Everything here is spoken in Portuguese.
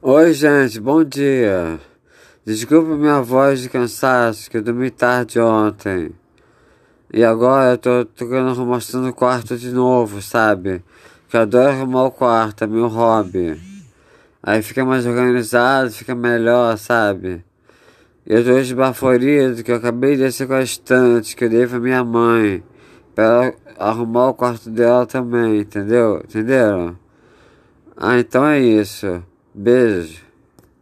Oi, gente, bom dia. Desculpa minha voz de cansaço, que eu dormi tarde ontem. E agora eu tô tocando, arrumando o quarto de novo, sabe? Que eu adoro arrumar o quarto, é meu hobby. Aí fica mais organizado, fica melhor, sabe? Eu tô esbaforido que eu acabei de descer com a estante que eu dei pra minha mãe. Pra arrumar o quarto dela também, entendeu? Entenderam? Ah, então é isso. Beijo.